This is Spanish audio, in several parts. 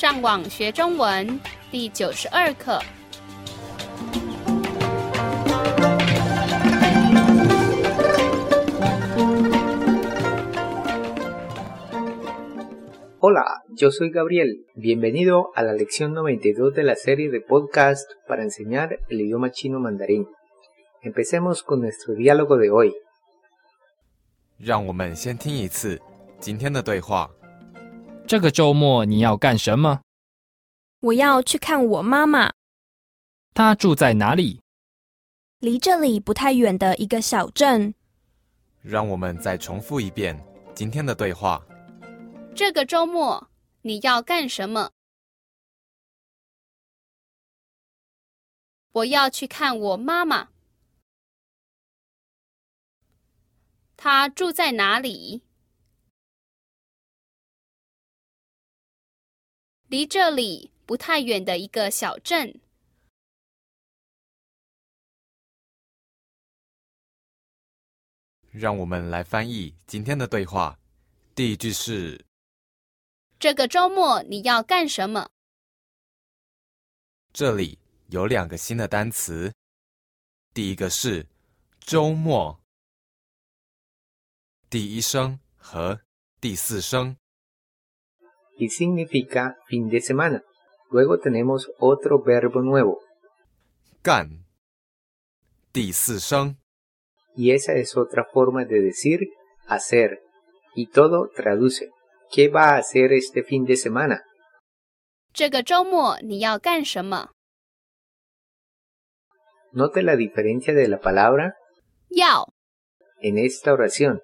上网学中文第九十二课。 Hola, yo soy Gabriel. Bienvenido a la lección 92 de la serie de podcast para enseñar el idioma chino mandarín. Empecemos con nuestro diálogo de hoy. 让我们先听一次今天的对话。 这个周末你要干什么？我要去看我妈妈，她住在哪里？离这里不太远的一个小镇。让我们再重复一遍今天的对话。这个周末你要干什么？我要去看我妈妈。她住在哪里？离这里不太远的一个小镇。让我们来翻译今天的对话。第一句是这个周末你要干什么？这里有两个新的单词，第一个是周末，第一声和第四声。Y significa fin de semana. Luego tenemos otro verbo nuevo. 干，第四声。 Y esa es otra forma de decir hacer. Y todo traduce. ¿Qué va a hacer este fin de semana? 这个周末你要干什么？ Note la diferencia de la palabra 要， en esta oración.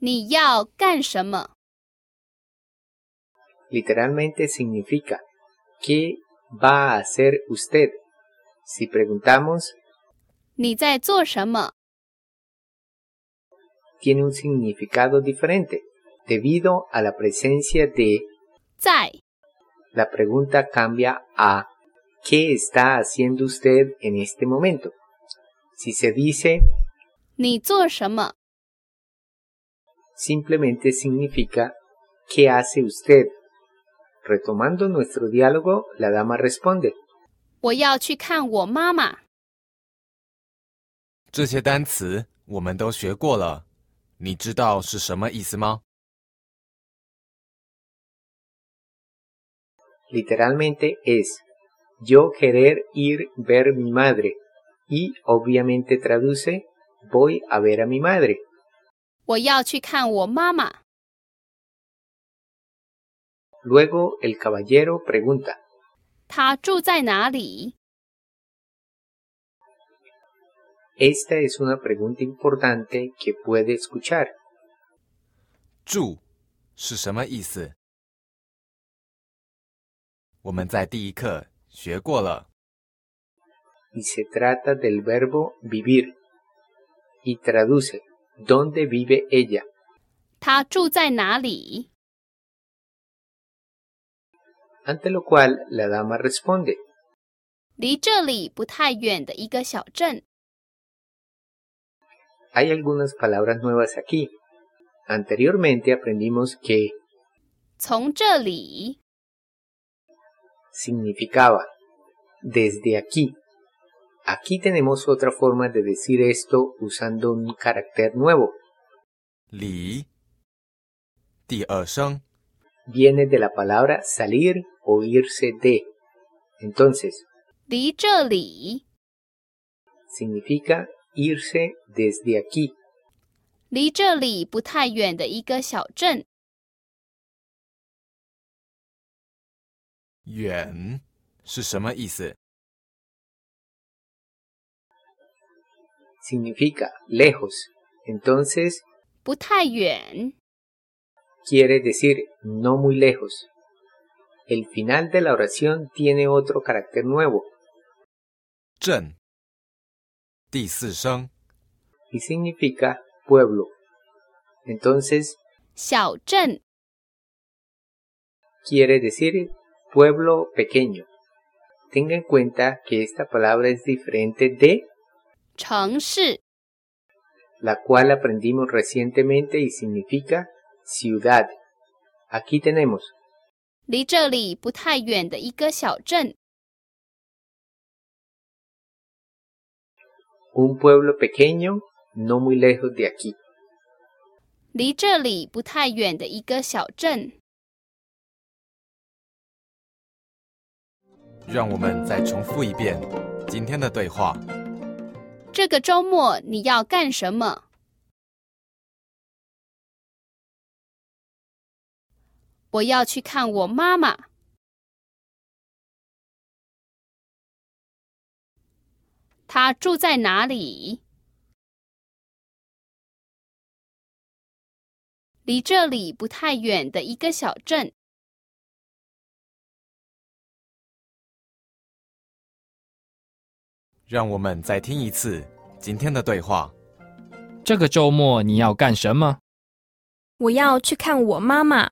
你要干什么？ literalmente significa ¿qué va a hacer usted? Si preguntamos tiene un significado diferente debido a la presencia de 在. La pregunta cambia a ¿qué está haciendo usted en este momento? Si se dice simplemente significa ¿qué hace usted? Retomando nuestro diálogo, la dama responde 我要去看我妈妈。这些单词我们都学过了，你知道是什么意思吗？ literalmente es yo querer ir ver mi madre y obviamente traduce voy a ver a mi madre. 我要去看我妈妈。 Luego el caballero pregunta 她住在哪里？ Esta es una pregunta importante que puede escuchar. 住是什么意思？我们在第一课学过了。 y se trata del verbo vivir y traduce ¿dónde vive ella? 她住在哪里？ Ante lo cual la dama responde 离这里不太远的一个小镇。 hay algunas palabras nuevas aquí. Anteriormente aprendimos que 从这里， significaba desde aquí. Aquí tenemos otra forma de decir esto usando un carácter nuevo. 离，第二声 Viene de la palabra salir o irse de. Entonces, 离这里， significa irse desde aquí. 离这里不太远的一个小镇。远是什么意思？ Significa lejos. Entonces, 不太远， quiere decir no muy lejos. El final de la oración tiene otro carácter nuevo 镇，第四声 y significa pueblo. Entonces, 小镇， quiere decir pueblo pequeño. Tenga en cuenta que esta palabra es diferente de 城市， la cual aprendimos recientemente y significa ciudad. Aquí tenemos 离这里不太远的一个小镇。Un pueblo pequeño, no muy lejos de aquí. 离这里不太远的一个小镇。让我们再重复一遍今天的对话。这个周末你要干什么？我要去看我妈妈。她住在哪里？离这里不太远的一个小镇。让我们再听一次今天的对话。这个周末你要干什么？我要去看我妈妈，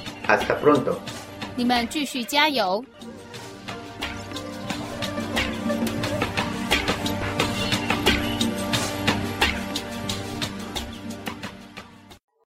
Hasta pronto. 你们继续加油！